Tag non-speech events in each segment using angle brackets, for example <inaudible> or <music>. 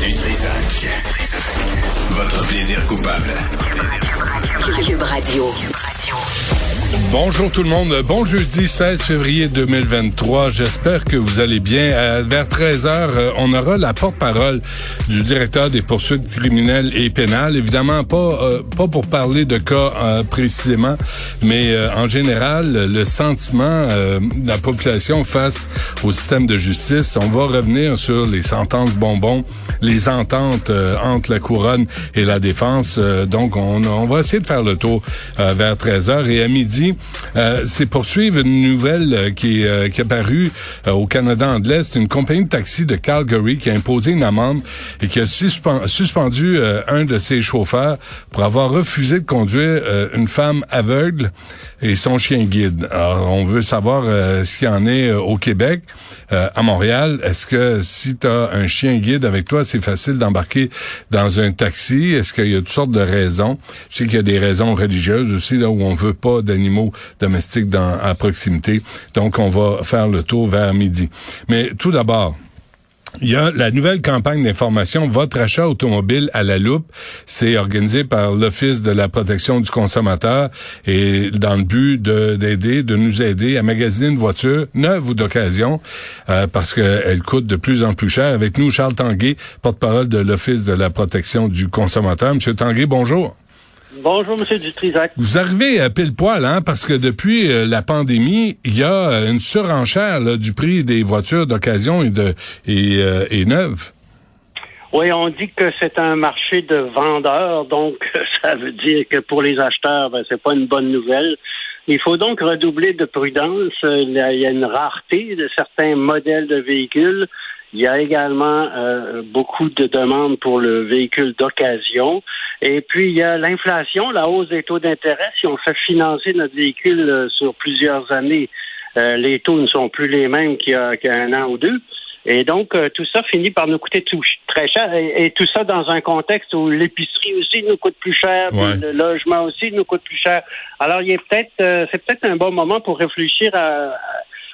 Du Trisac. Votre plaisir coupable. Cube Radio. Bonjour tout le monde. Bon jeudi 16 février 2023. J'espère que vous allez bien. Euh, vers 13 heures, euh, on aura la porte-parole du directeur des poursuites criminelles et pénales. Évidemment, pas euh, pas pour parler de cas précisément, mais en général, le sentiment de la population face au système de justice. On va revenir sur les sentences bonbons, les ententes entre la couronne et la défense. donc, on, on, va essayer de faire le tour vers 13 heures et à midi euh, c'est poursuivre une nouvelle euh, qui, euh, qui est apparue au Canada anglais. C'est une compagnie de taxi de Calgary qui a imposé une amende et qui a suspendu un de ses chauffeurs pour avoir refusé de conduire une femme aveugle et son chien guide. Alors, on veut savoir ce qu'il en est au Québec, à Montréal. Est-ce que si tu as un chien guide avec toi, c'est facile d'embarquer dans un taxi? Est-ce qu'il y a toutes sortes de raisons? Je sais qu'il y a des raisons religieuses aussi, là, où on veut pas d'animaux domestiques dans, à proximité. Donc, on va faire le tour vers midi. Mais tout d'abord, il y a la nouvelle campagne d'information Votre achat automobile à la loupe. C'est organisé par l'Office de la protection du consommateur et dans le but d'aider, de, nous aider à magasiner une voiture neuve ou d'occasion euh, parce qu'elle coûte de plus en plus cher. Avec nous, Charles Tanguay, porte-parole de l'Office de la protection du consommateur. Monsieur Tanguay, bonjour. Bonjour, Monsieur Dutrisac. Vous arrivez à pile poil, hein, parce que depuis euh, la pandémie, il y a euh, une surenchère du prix des voitures d'occasion et de et, euh, et neuves. Oui, on dit que c'est un marché de vendeurs, donc <laughs> ça veut dire que pour les acheteurs, ben, c'est pas une bonne nouvelle. Il faut donc redoubler de prudence. Il y a une rareté de certains modèles de véhicules. Il y a également euh, beaucoup de demandes pour le véhicule d'occasion. Et puis, il y a l'inflation, la hausse des taux d'intérêt. Si on fait financer notre véhicule euh, sur plusieurs années, euh, les taux ne sont plus les mêmes qu'il y a, un an ou deux. Et donc, tout ça finit par nous coûter tout, très cher. Et, tout ça dans un contexte où l'épicerie aussi nous coûte plus cher, le logement aussi nous coûte plus cher. Alors, il est peut-être, c'est peut-être un bon moment pour réfléchir à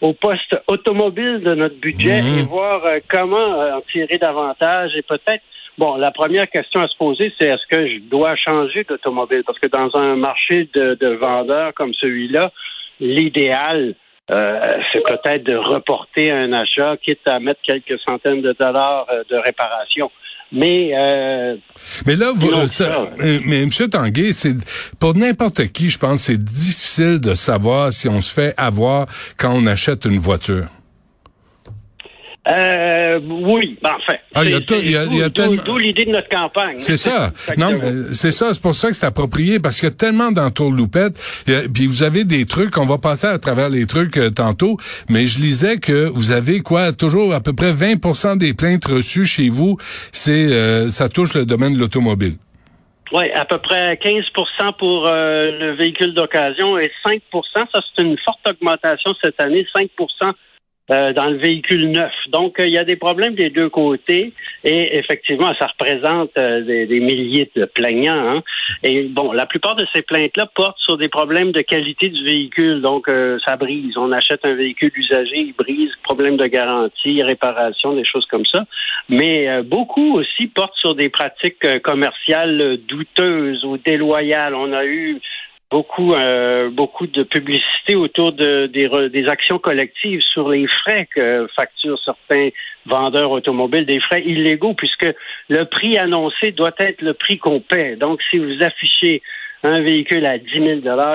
au poste automobile de notre budget mhm. et voir euh, comment euh, en tirer davantage et peut-être Bon, la première question à se poser, c'est est-ce que je dois changer d'automobile? Parce que dans un marché de, vendeurs comme celui-là, l'idéal, euh, c'est peut-être de reporter un achat, quitte à mettre quelques centaines de dollars de réparation. Mais euh, mais là, vous, euh, euh, mais Monsieur Tanguay, c'est pour n'importe qui, je pense, c'est difficile de savoir si on se fait avoir quand on achète une voiture. Euh, oui, ben, enfin. Ah, il y a, D'où l'idée de notre campagne. C'est ça. <laughs> non, c'est ça. C'est pour ça que c'est approprié parce qu'il y a tellement d'entourloupettes. Puis vous avez des trucs. On va passer à travers les trucs euh, tantôt. Mais je lisais que vous avez quoi Toujours à peu près 20% des plaintes reçues chez vous, c'est euh, ça touche le domaine de l'automobile. Oui, à peu près 15% pour le véhicule d'occasion et 5% Ça, c'est une forte augmentation cette année. 5 euh, dans le véhicule neuf. Donc, euh, il y a des problèmes des deux côtés et effectivement, ça représente euh, des, milliers de plaignants. Hein. Et bon, la plupart de ces plaintes-là portent sur des problèmes de qualité du véhicule. Donc, ça brise. On achète un véhicule usagé, il brise, problème de garantie, réparation, des choses comme ça. Mais beaucoup aussi portent sur des pratiques commerciales douteuses ou déloyales. On a eu beaucoup euh, beaucoup de publicité autour de, des, des, actions collectives sur les frais que facturent certains vendeurs automobiles, des frais illégaux, puisque le prix annoncé doit être le prix qu'on paie. Donc, si vous affichez un véhicule à 10 000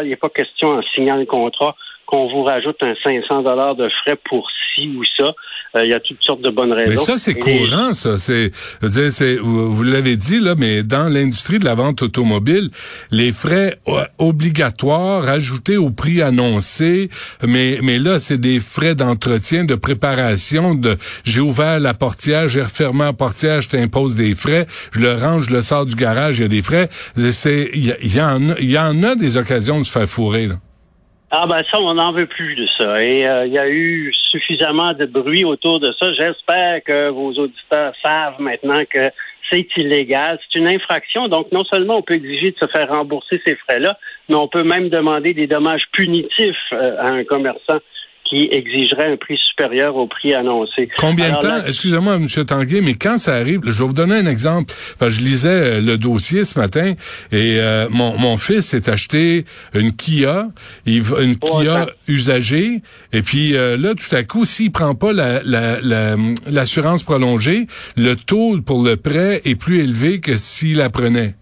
il a pas question en signant le contrat qu'on vous rajoute un 500 dollars de frais pour ci ou ça. Euh, il y a toutes sortes de bonnes raisons. Mais ça, c'est courant, ça. C'est, c'est, vous, vous l'avez dit là, mais dans l'industrie de la vente automobile, les frais obligatoires ajoutés au prix annoncé, mais mais là, c'est des frais d'entretien, de préparation. De, j'ai ouvert la portière, j'ai refermé la portière, je t'impose des frais. Je le range, je le sors du garage, il y a des frais. C'est, il y, en, il y en a des occasions de se faire fourrer. Là. Ah ben ça, on n'en veut plus de ça. Et euh, il y a eu suffisamment de bruit autour de ça. J'espère que vos auditeurs savent maintenant que c'est illégal. C'est une infraction. Donc, non seulement on peut exiger de se faire rembourser ces frais-là, mais on peut même demander des dommages punitifs euh, à un commerçant qui exigerait un prix supérieur au prix annoncé. Combien de temps, excusez-moi, M. Tanguay, mais quand ça arrive, je vais vous donner un exemple. je lisais euh, le dossier ce matin et euh, mon, mon fils s'est acheté une Kia, une Kia usagée, et puis euh, là, tout à coup, s'il prend pas l'assurance la, prolongée, le taux pour le prêt est plus élevé que s'il la prenait.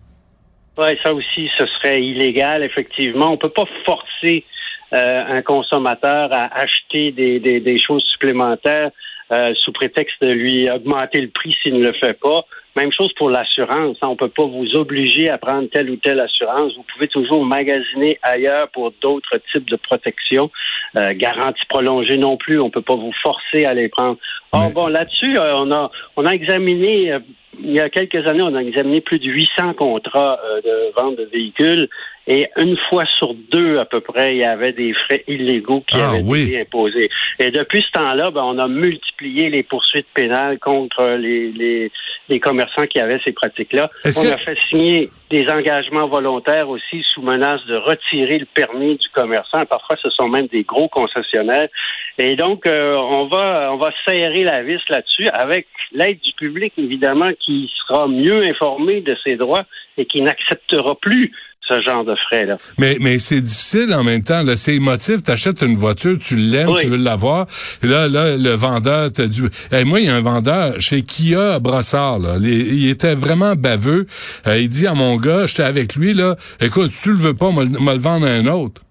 Oui, ça aussi, ce serait illégal, effectivement. On peut pas forcer un consommateur à acheter des, des, des choses supplémentaires euh, sous prétexte de lui augmenter le prix s'il ne le fait pas. Même chose pour l'assurance. Hein. On ne peut pas vous obliger à prendre telle ou telle assurance. Vous pouvez toujours magasiner ailleurs pour d'autres types de protection. Euh, garantie prolongée non plus. On ne peut pas vous forcer à les prendre. Or, bon, là-dessus, euh, on a on a examiné euh, il y a quelques années, on a examiné plus de 800 contrats de vente de véhicules et une fois sur deux, à peu près, il y avait des frais illégaux qui ah, avaient été imposés. Et depuis ce temps-là, ben, on a multiplié les poursuites pénales contre les, les, les commerçants qui avaient ces pratiques-là. On a fait signer des engagements volontaires aussi sous menace de retirer le permis du commerçant. Parfois, ce sont même des gros concessionnaires. Et donc, euh, on va on va serrer la vis là-dessus avec l'aide du public, évidemment, qui sera mieux informé de ses droits et qui n'acceptera plus ce genre de frais-là. Mais, mais c'est difficile en même temps. Là, c'est émotif. Tu achètes une voiture, tu l'aimes, tu veux l'avoir. Et là, là, le vendeur t'a dit... moi, il y a un vendeur chez Kia à Brossard. Là. Il, était vraiment baveux. Euh, il dit à mon gars, j'étais avec lui, là, écoute, si tu le veux pas, me, le vendre à un autre.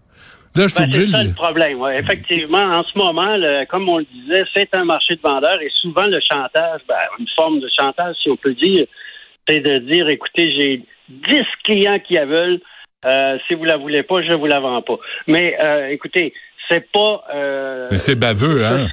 Là, je ben, c'est ça le problème. Ouais. Effectivement, en ce moment, comme on le disait, c'est un marché de vendeurs et souvent le chantage, ben, une forme de chantage, si on peut dire, c'est de dire, écoutez, j'ai 10 clients qui la veulent. Euh, si vous la voulez pas, je vous la vends pas. Mais euh, écoutez, c'est pas. Euh, Mais c'est baveux, hein?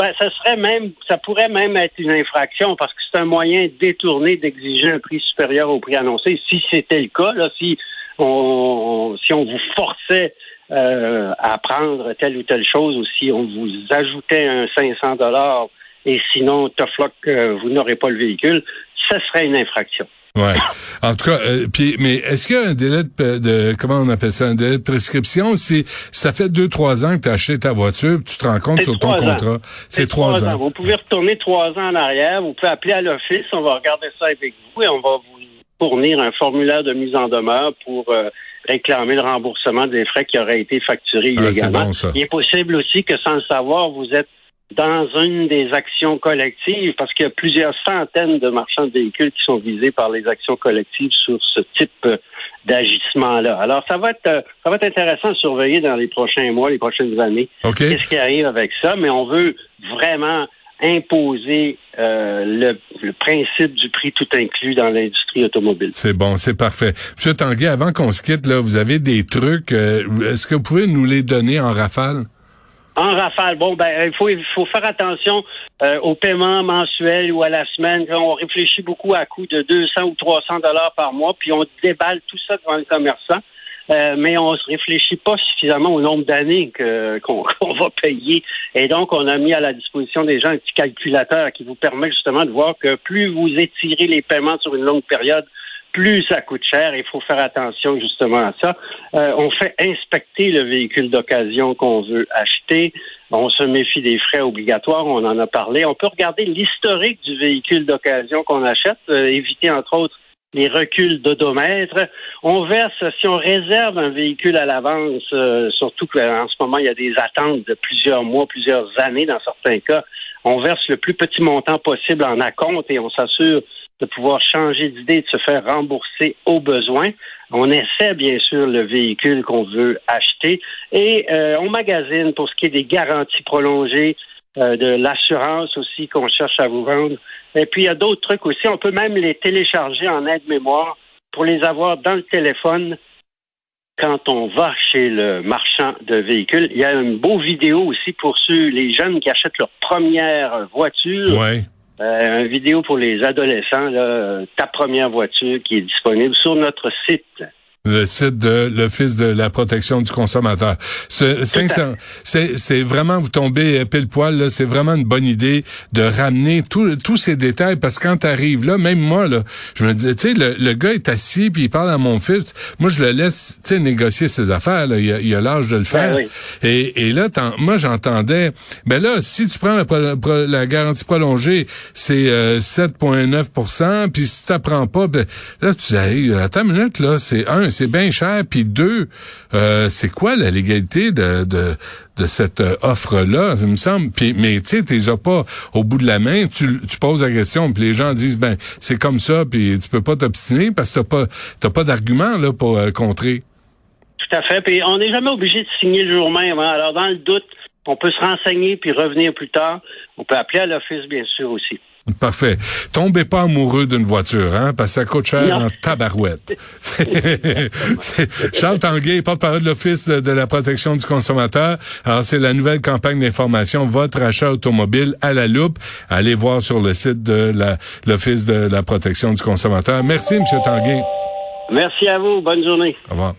Ben, ça serait même, ça pourrait même être une infraction parce que c'est un moyen détourné d'exiger un prix supérieur au prix annoncé. Si c'était le cas, là, si on, si on vous forçait à prendre telle ou telle chose ou si on vous ajoutait un 500 dollars et sinon, tough luck, vous n'aurez pas le véhicule, ça serait une infraction. Ouais. En tout cas, euh, puis, mais est-ce qu'il y a un délai de, comment on appelle ça, un délai de prescription? Si ça fait deux trois ans que tu as acheté ta voiture, tu te rends compte sur ton contrat, c'est trois ans. Vous pouvez retourner trois ans en arrière, vous pouvez appeler à l'office, on va regarder ça avec vous et on va vous fournir un formulaire de mise en demeure pour euh, réclamer le remboursement des frais qui auraient été facturés ah, illégalement. Il est possible aussi que sans le savoir, vous êtes dans une des actions collectives, parce qu'il y a plusieurs centaines de marchands de véhicules qui sont visés par les actions collectives sur ce type d'agissement-là. Alors, ça va être euh, ça va être intéressant à surveiller dans les prochains mois, les prochaines années. Qu'est-ce qui arrive avec ça? Mais on veut vraiment imposer euh, le, principe du prix tout inclus dans l'industrie automobile. C'est bon, c'est parfait. Monsieur Tanguay, avant qu'on se quitte, là, vous avez des trucs. Euh, est-ce que vous pouvez nous les donner en rafale? En rafale, bon, ben, il faut, il faut faire attention euh, au paiement mensuel ou à la semaine. On réfléchit beaucoup à coût de 200 ou 300 dollars par mois, puis on déballe tout ça devant le commerçant. Euh, mais on ne réfléchit pas suffisamment au nombre d'années <laughs> qu'on va payer. Et donc, on a mis à la disposition des gens un petit calculateur qui vous permet justement de voir que plus vous étirez les paiements sur une longue période, plus ça coûte cher. Il faut faire attention justement à ça. Euh, on fait inspecter le véhicule d'occasion qu'on veut acheter. On se méfie des frais obligatoires, on en a parlé. On peut regarder l'historique du véhicule d'occasion qu'on achète, euh, éviter entre autres les reculs d'odomètre. On verse, si on réserve un véhicule à l'avance, euh, surtout qu'en ce moment, il y a des attentes de plusieurs mois, plusieurs années dans certains cas, on verse le plus petit montant possible en acompte et on s'assure de pouvoir changer d'idée, de se faire rembourser au besoin. On essaie bien sûr le véhicule qu'on veut acheter et euh, on magasine pour ce qui est des garanties prolongées. euh, de l'assurance aussi qu'on cherche à vous vendre. Et puis, il y a d'autres trucs aussi. On peut même les télécharger en aide-mémoire pour les avoir dans le téléphone quand on va chez le marchand de véhicules. Il y a une beau vidéo aussi pour ceux, les jeunes qui achètent leur première voiture. Euh, une vidéo pour les adolescents, là, ta première voiture qui est disponible sur notre site le site de l'Office de la protection du consommateur. Ce 500, c'est, vraiment, vous tombez pile poil, là, c'est vraiment une bonne idée de ramener tous ces détails parce que quand t'arrives là, même moi, là, je me disais, tu sais, le, le, gars est assis puis il parle à mon fils, moi je le laisse, tu sais, négocier ses affaires, là, il, a, l'âge de le faire. Ben oui. et, et là, moi j'entendais, ben là, si tu prends la, la garantie prolongée, c'est euh, 7,9% puis si tu prends pas, ben, là, tu dis, hey, attends une minute, là, c'est c'est bien cher. Puis deux, euh, c'est quoi la légalité de, de, cette euh, offre-là, ça me semble. Puis, mais tu sais, t'es pas au bout de la main. Tu, tu poses la question, puis les gens disent, ben c'est comme ça, puis tu peux pas t'obstiner parce que t'as pas t'as pas d'argument pour euh, contrer. Tout à fait. Puis on n'est jamais obligé de signer le jour même. Hein. Alors dans le doute, on peut se renseigner puis revenir plus tard. On peut appeler à l'office bien sûr aussi. Parfait. Tombez pas amoureux d'une voiture, hein, parce que ça coûte cher en tabarouette. <laughs> <laughs> Charles Tanguay, porte-parole de l'Office de, la protection du consommateur. Alors, c'est la nouvelle campagne d'information Votre achat automobile à la loupe. Allez voir sur le site de l'Office de la protection du consommateur. Merci, M. Tanguay. Merci à vous. Bonne journée. Au revoir.